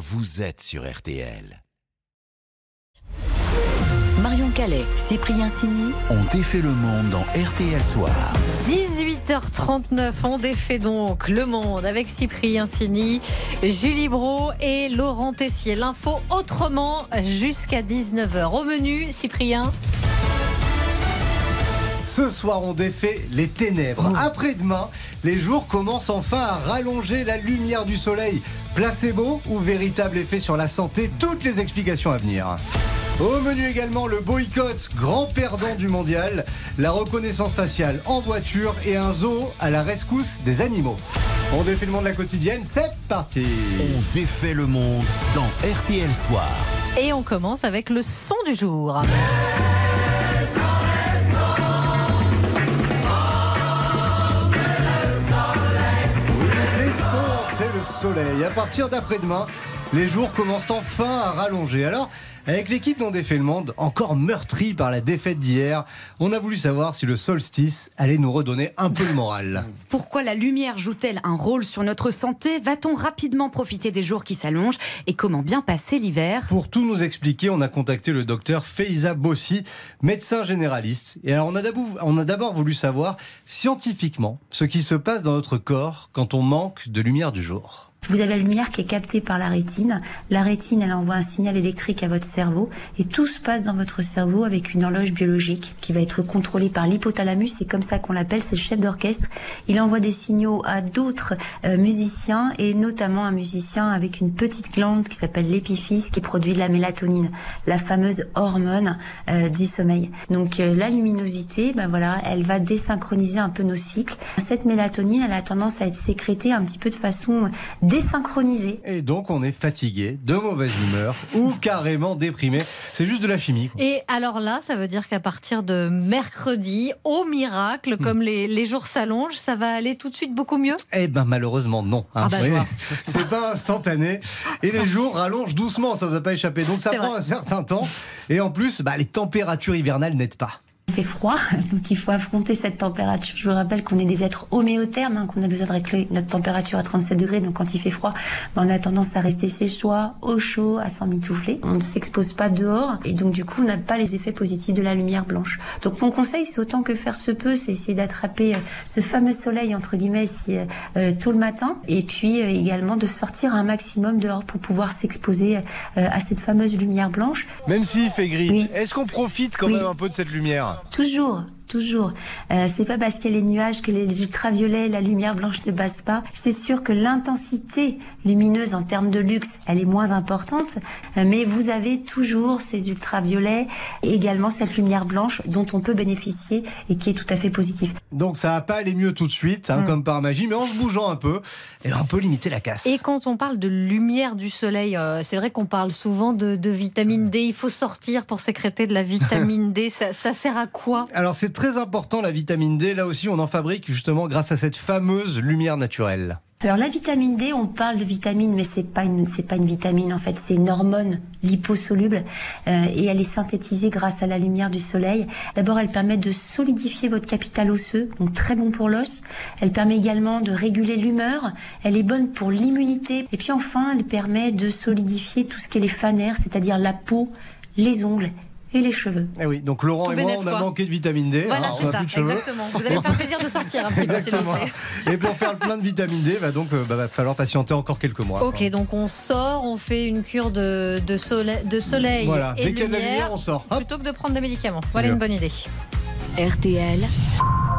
vous êtes sur RTL. Marion Calais, Cyprien Sini. On défait le monde dans RTL Soir. 18h39, on défait donc le monde avec Cyprien Sini, Julie Bro et Laurent Tessier. L'info autrement jusqu'à 19h. Au menu, Cyprien? Ce soir, on défait les ténèbres. Après-demain, les jours commencent enfin à rallonger la lumière du soleil. Placebo ou véritable effet sur la santé Toutes les explications à venir. Au menu également le boycott, grand perdant du mondial, la reconnaissance faciale en voiture et un zoo à la rescousse des animaux. On défait le monde de la quotidienne, c'est parti On défait le monde dans RTL Soir. Et on commence avec le son du jour. Le soleil. À partir d'après-demain, les jours commencent enfin à rallonger. Alors, avec l'équipe dont défait le monde, encore meurtrie par la défaite d'hier, on a voulu savoir si le solstice allait nous redonner un peu le moral. Pourquoi la lumière joue-t-elle un rôle sur notre santé? Va-t-on rapidement profiter des jours qui s'allongent? Et comment bien passer l'hiver? Pour tout nous expliquer, on a contacté le docteur Feiza Bossi, médecin généraliste. Et alors, on a d'abord- on a d'abord voulu savoir scientifiquement ce qui se passe dans notre corps quand on manque de lumière du jour. Vous avez la lumière qui est captée par la rétine. La rétine, elle envoie un signal électrique à votre cerveau et tout se passe dans votre cerveau avec une horloge biologique qui va être contrôlée par l'hypothalamus. C'est comme ça qu'on l'appelle, c'est le chef d'orchestre. Il envoie des signaux à d'autres euh, musiciens et notamment un musicien avec une petite glande qui s'appelle l'épiphyse qui produit de la mélatonine, la fameuse hormone euh, du sommeil. Donc euh, la luminosité, ben voilà, elle va désynchroniser un peu nos cycles. Cette mélatonine, elle a tendance à être sécrétée un petit peu de façon désynchronisée. Et donc, on est fatigué, de mauvaise humeur ou carrément déprimé. C'est juste de la chimie. quoi. Et alors là, ça veut dire qu'à partir de mercredi, au miracle, comme les, les jours s'allongent, ça va aller tout de suite beaucoup mieux? Eh ben malheureusement non. hein. Ah bah, c'est pas instantané et les jours rallongent doucement, ça vous a pas échappé. Donc ça prend vrai. un certain temps et en plus, bah, les températures hivernales n'aident pas. Il fait froid, donc il faut affronter cette température. Je vous rappelle qu'on est des êtres homéothermes, hein, qu'on a besoin de régler notre température à 37 degrés. Donc quand il fait froid, ben, on a tendance à rester chez soi, au chaud, à s'emmitoufler. On ne s'expose pas dehors et donc du coup on n'a pas les effets positifs de la lumière blanche. Donc mon conseil, c'est autant que faire se peut, c'est essayer d'attraper euh, ce fameux soleil entre guillemets si, euh, euh, tôt le matin et puis euh, également de sortir un maximum dehors pour pouvoir s'exposer euh, à cette fameuse lumière blanche. Même s'il fait gris, Oui. est-ce qu'on profite quand Oui. même un peu de cette lumière? Toujours, toujours. Euh, c'est pas parce qu'il y a les nuages que les ultraviolets, la lumière blanche ne passe pas. C'est sûr que l'intensité lumineuse en termes de luxe, elle est moins importante, euh, mais vous avez toujours ces ultraviolets et également cette lumière blanche dont on peut bénéficier et qui est tout à fait positive. Donc ça va pas aller mieux tout de suite, hein, comme par magie, mais en se bougeant un peu, et on peut limiter la casse. Et quand on parle de lumière du soleil, euh, c'est vrai qu'on parle souvent de, de vitamine D. Il faut sortir pour sécréter de la vitamine D. Ça, ça sert à quoi? Alors c'est très important la vitamine D, là aussi on en fabrique justement grâce à cette fameuse lumière naturelle. Alors la vitamine D, on parle de vitamine, mais c'est pas une c'est pas une vitamine en fait, c'est une hormone liposoluble euh, et elle est synthétisée grâce à la lumière du soleil. D'abord, elle permet de solidifier votre capital osseux, donc très bon pour l'os. Elle permet également de réguler l'humeur. Elle est bonne pour l'immunité et puis enfin, elle permet de solidifier tout ce qui est les fanères, c'est-à-dire la peau, les ongles et les cheveux. Eh oui, donc Laurent Tout et moi on a quoi. manqué de vitamine D. Voilà, hein, c'est a ça, plus de cheveux. exactement. Vous allez me faire plaisir de sortir un petit peu, Exactement. plaît. Et pour faire le plein de vitamine D, va donc euh, bah, va falloir patienter encore quelques mois. Ok, donc on sort, on fait une cure de, de, soleil, de soleil Voilà, et dès qu'il y a de la lumière, on sort. Hop. plutôt que de prendre des médicaments. Voilà une bonne idée. RTL,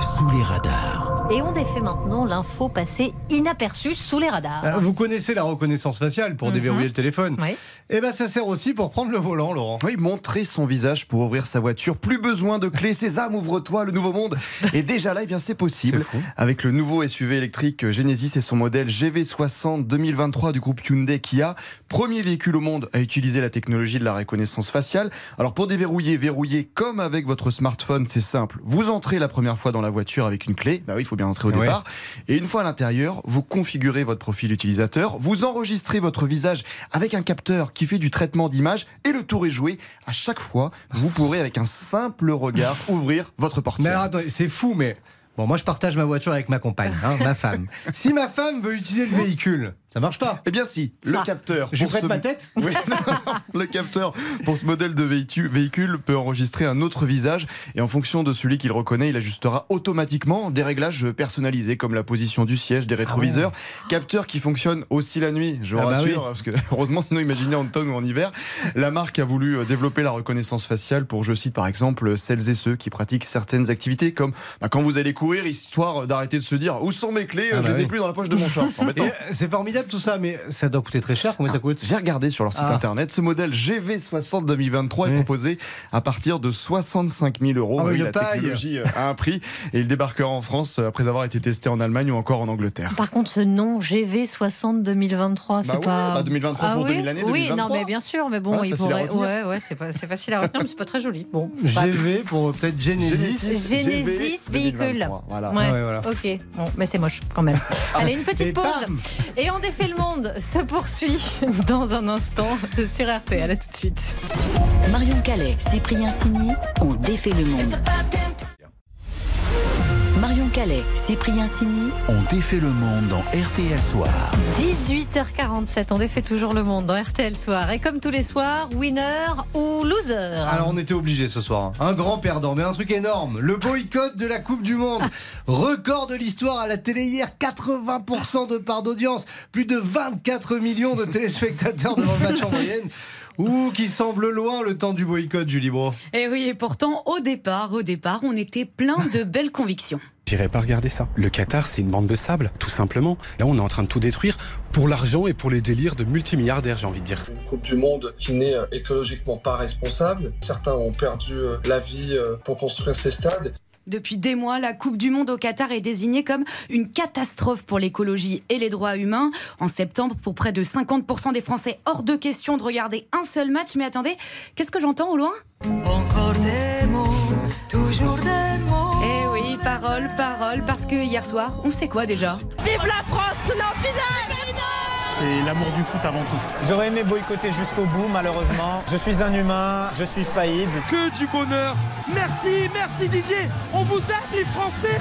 Sous les radars. Et on défait maintenant l'info passée inaperçue sous les radars. Euh, Vous connaissez la reconnaissance faciale pour Mhm. déverrouiller le téléphone. Oui. Et ben ça sert aussi pour prendre le volant, Laurent. Oui, montrer son visage pour ouvrir sa voiture. Plus besoin de clés. Sésame, ouvre-toi, le nouveau monde est déjà là. Et bien, c'est possible. Avec le nouveau SUV électrique Genesis et son modèle GV60 2023 du groupe Hyundai Kia, premier véhicule au monde à utiliser la technologie de la reconnaissance faciale. Alors, pour déverrouiller, verrouiller comme avec votre smartphone, c'est simple. Vous entrez la première fois dans la voiture avec une clé. Bah oui, il faut bien entrer au Ouais. départ. Et une fois à l'intérieur, vous configurez votre profil utilisateur, vous enregistrez votre visage avec un capteur qui fait du traitement d'image et le tour est joué. À chaque fois, vous pourrez avec un simple regard ouvrir votre Mais portière. alors, attendez, c'est fou, mais bon, moi je partage ma voiture avec ma compagne, hein, ma femme. Si ma femme veut utiliser le véhicule, Ça marche pas. Eh bien si, le Ah. capteur. Je prête ce- ma tête Oui, le capteur pour ce modèle de véhicule, peut enregistrer un autre visage et en fonction de celui qu'il reconnaît, il ajustera automatiquement des réglages personnalisés comme la position du siège, des rétroviseurs. Capteur qui fonctionne aussi la nuit, je vous Ah bah rassure, oui. parce que heureusement sinon imaginez en automne ou en hiver. La marque a voulu euh, développer la reconnaissance faciale pour, je cite par exemple, celles et ceux qui pratiquent certaines activités comme bah, quand vous allez courir, histoire d'arrêter de se dire où sont mes clés, Ah je bah les ai oui. plus dans la poche de mon short. C'est euh, C'est formidable tout ça, mais ça doit coûter très cher. Combien ça coûte J'ai regardé sur leur site Ah. internet. Ce modèle GV60 2023 est proposé à partir de 65 000 euros. Ah oui, la paille. technologie euh, a un prix et il débarquera en France euh, après avoir été testé en Allemagne ou encore en Angleterre. Par contre, ce nom GV60 2023, c'est Bah ouais, pas. bah 2023 Ah pour oui 2000 l'année Oui, 2023. non, mais bien sûr, mais bon, Ouais, c'est il pourrait. Ouais, ouais, c'est pas- c'est facile à retenir, mais c'est pas très joli. Bon. bah, GV pour peut-être Genesis. Genesis véhicule. 2023, Voilà. Ouais, Ah ouais, voilà. ok. Bon, mais c'est moche quand même. Allez, une petite Et pause. bam Et on défait le monde se poursuit dans un instant sur RTL. À tout de suite. Marion Calais, Cyprien Signy ont défait le monde. Calais, Cyprien Signy On défait le monde dans RTL Soir. 18h47, on défait toujours le monde dans RTL Soir. Et comme tous les soirs, winner ou loser Alors on était obligé ce soir. hein. Un grand perdant, mais un truc énorme. Le boycott de la Coupe du Monde. Record de l'histoire à la télé hier. 80% de part d'audience. Plus de 24 millions de téléspectateurs devant le match en moyenne. Ouh, qui semble loin le temps du boycott, Julie Bro. Et oui, et pourtant, au départ, au départ, on était plein de belles convictions. J'irai pas regarder ça. Le Qatar, c'est une bande de sable, tout simplement. Là, on est en train de tout détruire pour l'argent et pour les délires de multimilliardaires, j'ai envie de dire. Une Coupe du Monde qui n'est euh, écologiquement pas responsable. Certains ont perdu euh, la vie euh, pour construire ces stades. Depuis des mois, la Coupe du Monde au Qatar est désignée comme une catastrophe pour l'écologie et les droits humains. En septembre, pour près de 50% des Français, hors de question de regarder un seul match. Mais attendez, qu'est-ce que j'entends au loin? Encore des mots, toujours des mots. Eh oui, parole, parole, parce que hier soir, on sait quoi déjà? Vive la France, la finale C'est l'amour du foot avant tout. J'aurais aimé boycotter jusqu'au bout, malheureusement. Je suis un humain, je suis faillible. Que du bonheur Merci, merci Didier On vous aime les Français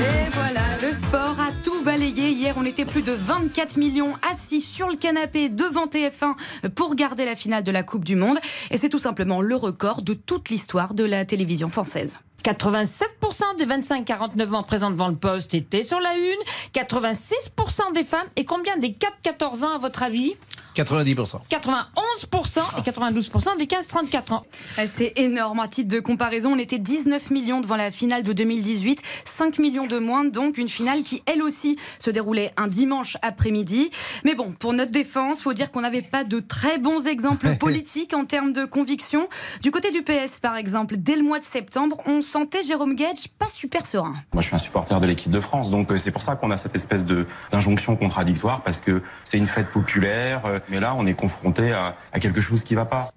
Et voilà, le sport a tout balayé. Hier, on était plus de 24 millions assis sur le canapé devant TF1 pour regarder la finale de la Coupe du Monde. Et c'est tout simplement le record de toute l'histoire de la télévision française. 87% des 25-49 ans présents devant le poste étaient sur la une. 86% des femmes. Et combien des 4-14 ans, à votre avis? 90%. 91% et 92% des 15-34 ans. Ah, C'est énorme. À titre de comparaison, on était 19 millions devant la finale de 2018, 5 millions de moins, donc une finale qui, elle aussi, se déroulait un dimanche après-midi. Mais bon, pour notre défense, faut dire qu'on n'avait pas de très bons exemples politiques en termes de conviction. Du côté du PS, par exemple, dès le mois de septembre, on sentait Jérôme Gage pas super serein. Moi, je suis un supporter de l'équipe de France, donc euh, c'est pour ça qu'on a cette espèce de d'injonction contradictoire parce que c'est une fête populaire, euh, mais là, on est confronté à, à quelque chose qui va pas.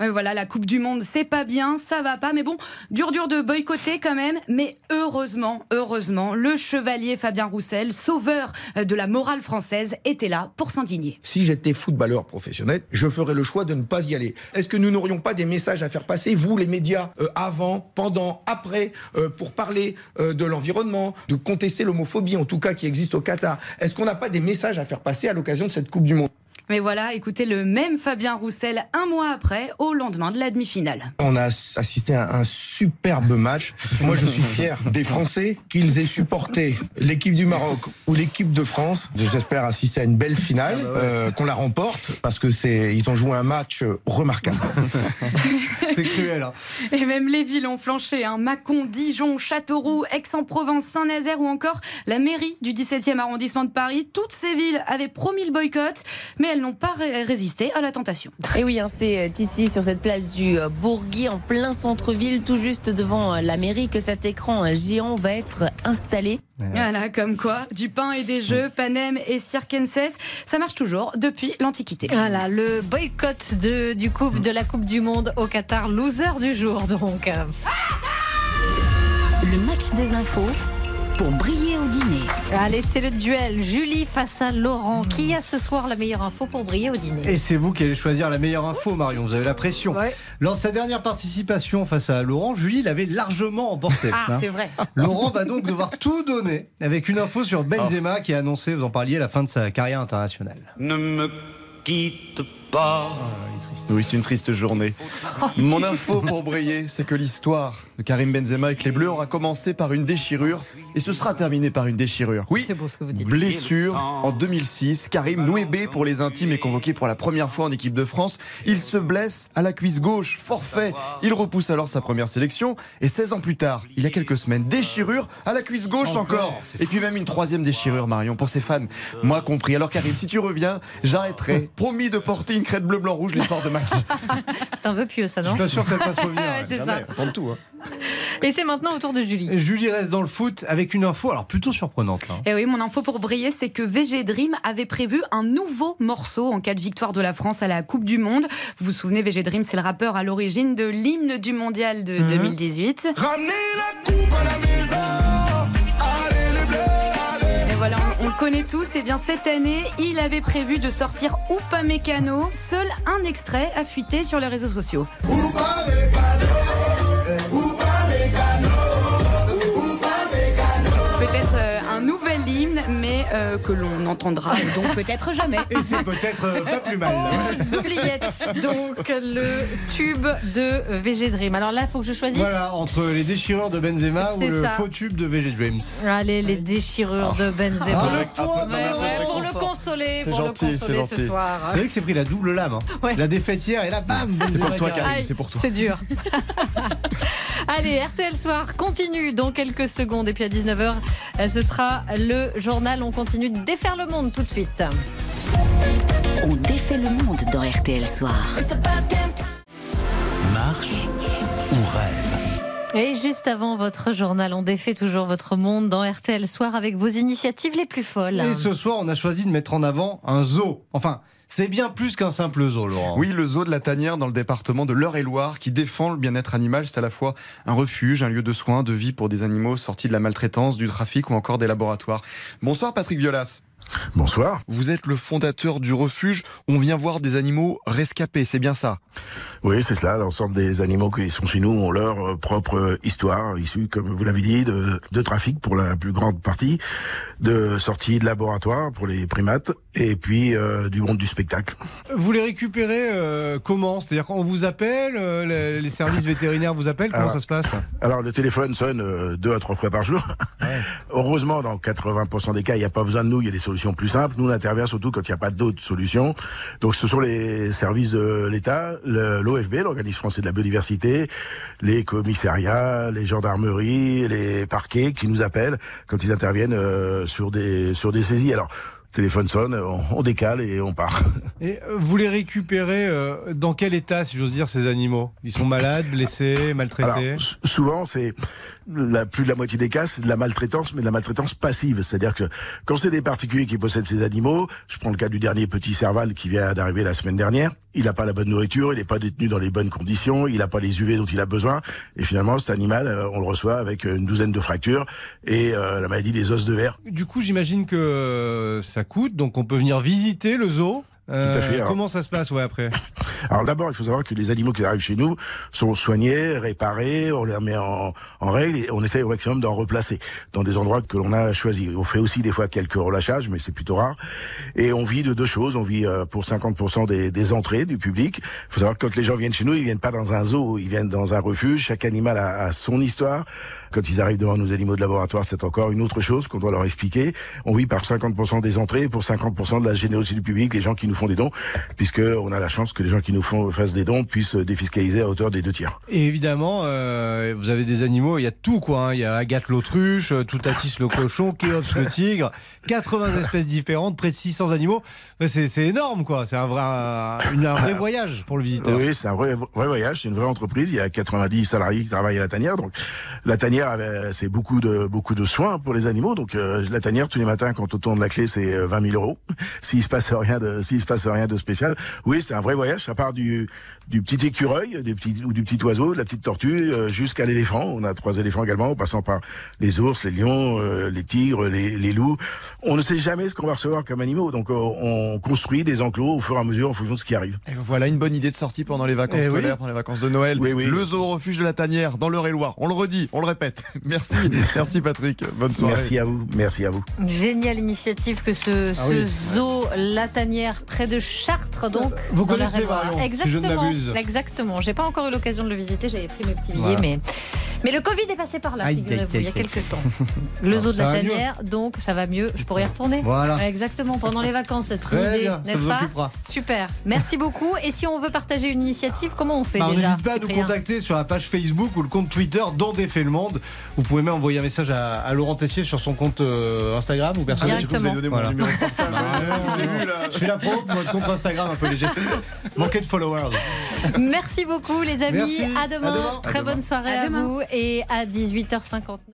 Ouais, voilà, la Coupe du Monde, c'est pas bien, ça va pas, mais bon, dur dur de boycotter quand même. Mais heureusement, heureusement, le chevalier Fabien Roussel, sauveur de la morale française, était là pour s'indigner. Si j'étais footballeur professionnel, je ferais le choix de ne pas y aller. Est-ce que nous n'aurions pas des messages à faire passer, vous les médias, euh, avant, pendant, après, euh, pour parler euh, de l'environnement, de contester l'homophobie en tout cas qui existe au Qatar? Est-ce qu'on n'a pas des messages à faire passer à l'occasion de cette Coupe du Monde? Mais voilà, écoutez le même Fabien Roussel un mois après, au lendemain de la demi-finale. On a assisté à un superbe match. Moi, je suis fier des Français qu'ils aient supporté l'équipe du Maroc ou l'équipe de France. J'espère assister à une belle finale, euh, qu'on la remporte, parce que c'est ils ont joué un match remarquable. C'est cruel. Hein. Et même les villes ont flanché. Hein. Mâcon, Dijon, Châteauroux, Aix-en-Provence, Saint-Nazaire ou encore la mairie du 17e arrondissement de Paris. Toutes ces villes avaient promis le boycott, mais elles n'ont pas ré- résisté à la tentation. Et oui, hein, c'est euh, ici sur cette place du euh, Bourgui, en plein centre-ville, tout juste devant euh, la mairie, que cet écran géant va être installé. Voilà, comme quoi, du pain et des jeux, Panem et Circenses, ça marche toujours depuis l'Antiquité. Voilà, le boycott de, du coupe, de la Coupe du Monde au Qatar, loser du jour donc. Le match des infos pour briller au dîner. Allez, c'est le duel. Julie face à Laurent. Qui a ce soir la meilleure info pour briller au dîner Et c'est vous qui allez choisir la meilleure info, Marion. Vous avez la pression. Lors de sa dernière participation face à Laurent, Julie l'avait largement emporté. Ah, hein. c'est vrai. Laurent va donc devoir tout donner avec une info sur Benzema qui a annoncé, vous en parliez, la fin de sa carrière internationale. Ne me quitte pas. Oui, c'est une triste journée. Mon info pour briller, c'est que l'histoire de Karim Benzema avec les Bleus aura commencé par une déchirure et ce sera terminé par une déchirure. Oui, c'est beau ce que vous dites. blessure en 2006. Karim Nouébé pour les intimes est convoqué pour la première fois en équipe de France. Il se blesse à la cuisse gauche, forfait. Il repousse alors sa première sélection et 16 ans plus tard, il y a quelques semaines, déchirure à la cuisse gauche encore. Et puis même une troisième déchirure, Marion, pour ses fans. Moi compris. Alors Karim, si tu reviens, j'arrêterai. Promis de porter une crête bleu, blanc, rouge les soirs de match. C'est un peu pieux ça, non Je suis pas sûr que ça te fasse revenir. Ouais, c'est ça. Attends tout. Hein. Et c'est maintenant au tour de Julie. Julie reste dans le foot avec une info, alors plutôt surprenante. là. Et Eh oui, mon info pour briller, c'est que VG Dream avait prévu un nouveau morceau en cas de victoire de la France à la Coupe du Monde. Vous vous souvenez, VG Dream, c'est le rappeur à l'origine de l'hymne du mondial de 2018. Ramenez la coupe à la maison. Connaît tous. Et bien cette année, il avait prévu de sortir Oupa Mécano. Seul un extrait a fuité sur les réseaux sociaux. Euh, que l'on n'entendra donc peut-être jamais. Et c'est peut-être euh, pas plus mal. Aux oubliettes, donc le tube de VG Dream. Alors là, il faut que je choisisse. Voilà, entre les déchirures de Benzema ou le faux tube de VG Dreams. Allez, les déchirures de Benzema. Ah, le Ouais, ouais, pour le consoler, pour gentil, le consoler ce gentil. soir. C'est vrai que c'est pris la double lame. hein. Ouais. La défaite hier et là, bam C'est pour toi, Benzema Karim, c'est pour toi. C'est dur. Allez, RTL Soir continue dans quelques secondes. Et puis à 19h, euh, ce sera le journal. On continue de défaire le monde tout de suite. On défait le monde dans RTL Soir. Marche ou rêve Et juste avant votre journal, on défait toujours votre monde dans RTL Soir avec vos initiatives les plus folles. Et ce soir, on a choisi de mettre en avant un zoo. Enfin, c'est bien plus qu'un simple zoo, Laurent. Oui, le zoo de la Tanière dans le département de l'Eure-et-Loire qui défend le bien-être animal. C'est à la fois un refuge, un lieu de soins, de vie pour des animaux sortis de la maltraitance, du trafic ou encore des laboratoires. Bonsoir Patrick Violas. Bonsoir. Vous êtes le fondateur du refuge. On vient voir des animaux rescapés, c'est bien ça? Oui, c'est cela. L'ensemble des animaux qui sont chez nous ont leur euh, propre histoire, issue, comme vous l'avez dit, de, de trafic pour la plus grande partie, de sortie de laboratoire pour les primates, et puis euh, du monde du spectacle. Vous les récupérez euh, comment? C'est-à-dire qu'on vous appelle, euh, les, les services vétérinaires vous appellent Comment Alors, ça se passe? Alors le téléphone sonne euh, deux à trois fois par jour. Heureusement, dans 80% des cas, il n'y a pas besoin de nous, il y a des solutions plus simples. Nous, on intervient surtout quand il n'y a pas d'autres solutions. Donc ce sont les services de l'État, l'OFB, l'Organisme français de la biodiversité, les commissariats, les gendarmeries, les parquets qui nous appellent quand ils interviennent euh, sur des sur des saisies. Alors téléphone sonne, on, décale et on part. Et euh, vous les récupérez euh, dans quel état, si j'ose dire, ces animaux? Ils sont malades, blessés, maltraités? Alors, souvent, c'est la, plus de la moitié des cas, c'est de la maltraitance, mais de la maltraitance passive. C'est-à-dire que quand c'est des particuliers qui possèdent ces animaux, je prends le cas du dernier petit Serval qui vient d'arriver la semaine dernière, il n'a pas la bonne nourriture, il n'est pas détenu dans les bonnes conditions, il n'a pas les UV dont il a besoin, et finalement, cet animal, euh, on le reçoit avec une douzaine de fractures et euh, la maladie des os de verre. Du coup, j'imagine que euh, ça coûte, donc on peut venir visiter le zoo. Euh, fait. Comment ça se passe, ouais, après Alors d'abord, il faut savoir que les animaux qui arrivent chez nous sont soignés, réparés, on les remet en, en règle et on essaye au maximum d'en replacer dans des endroits que l'on a choisis. On fait aussi des fois quelques relâchages, mais c'est plutôt rare. Et on vit de deux choses. On vit euh, pour 50% des, des entrées du public. Il faut savoir que quand les gens viennent chez nous, ils viennent pas dans un zoo, ils viennent dans un refuge. Chaque animal a, a son histoire. Quand ils arrivent devant nos animaux de laboratoire, c'est encore une autre chose qu'on doit leur expliquer. On vit par 50% des entrées pour 50% de la générosité du public, les gens qui nous font des dons, puisque on a la chance que les gens qui nous font fassent des dons puissent défiscaliser à hauteur des deux tiers. Et évidemment, euh, vous avez des animaux, il y a tout quoi. hein. Il y a Agathe l'autruche, euh, Toutatis le cochon, Kéops le tigre, 80 espèces différentes, près de 600 animaux. C'est énorme quoi. C'est un vrai, un, une- un vrai voyage pour le visiteur. Oui, c'est un vrai, vrai voyage, c'est une vraie entreprise. Il y a 90 salariés qui travaillent à la tanière. Donc, la tanière, avait- c'est beaucoup de beaucoup de soins pour les animaux. Donc, euh, la tanière tous les matins, quand on tourne la clé, c'est euh, 20 000 euros. S'il se passe rien de, s'il se passe rien de spécial, oui, c'est un vrai voyage. Ça part du, du petit écureuil, des petits, ou du petit oiseau, de la petite tortue, euh, jusqu'à l'éléphant. On a trois éléphants également, en passant par les ours, les lions, euh, les tigres, les, les loups. On ne sait jamais ce qu'on va recevoir comme animaux, donc euh, on construit des enclos au fur et à mesure en fonction de ce qui arrive. Et voilà une bonne idée de sortie pendant les vacances Eh oui. scolaires, pendant les vacances de Noël. Oui, oui. Le zoo refuge de la Tanière dans l'Eure-et-Loire. On le redit, on le répète. Merci, merci Patrick. Bonne soirée. Merci à vous, merci à vous. Géniale initiative que ce, Ah ce zoo La Tanière près de Chartres donc. Vous connaissez. Marion, si je Exactement. J'ai pas encore eu l'occasion de le visiter, j'avais pris mes petits billets, Voilà. mais mais le Covid est passé par là, figurez-vous, il y a quelques temps. Le zoo de la. Tanière, donc ça va mieux. Je pourrais y retourner. Voilà. Exactement pendant les vacances, cette Très idée, bien, ça n'est-ce vous pas occupera. Super. Merci beaucoup. Et si on veut partager une initiative, comment on fait Bah, déjà N'hésite pas à nous contacter sur la page Facebook ou le compte Twitter d'En Défait le Monde. Vous pouvez même envoyer un message à, à Laurent Tessier sur son compte euh, Instagram ou personnel. Directement. Vous mon Voilà. Bah. Je fais la pour votre compte Instagram un peu léger. Manquez de followers. Merci beaucoup les amis. Merci. À demain. À demain. Très À demain. bonne soirée À vous et à 18h59.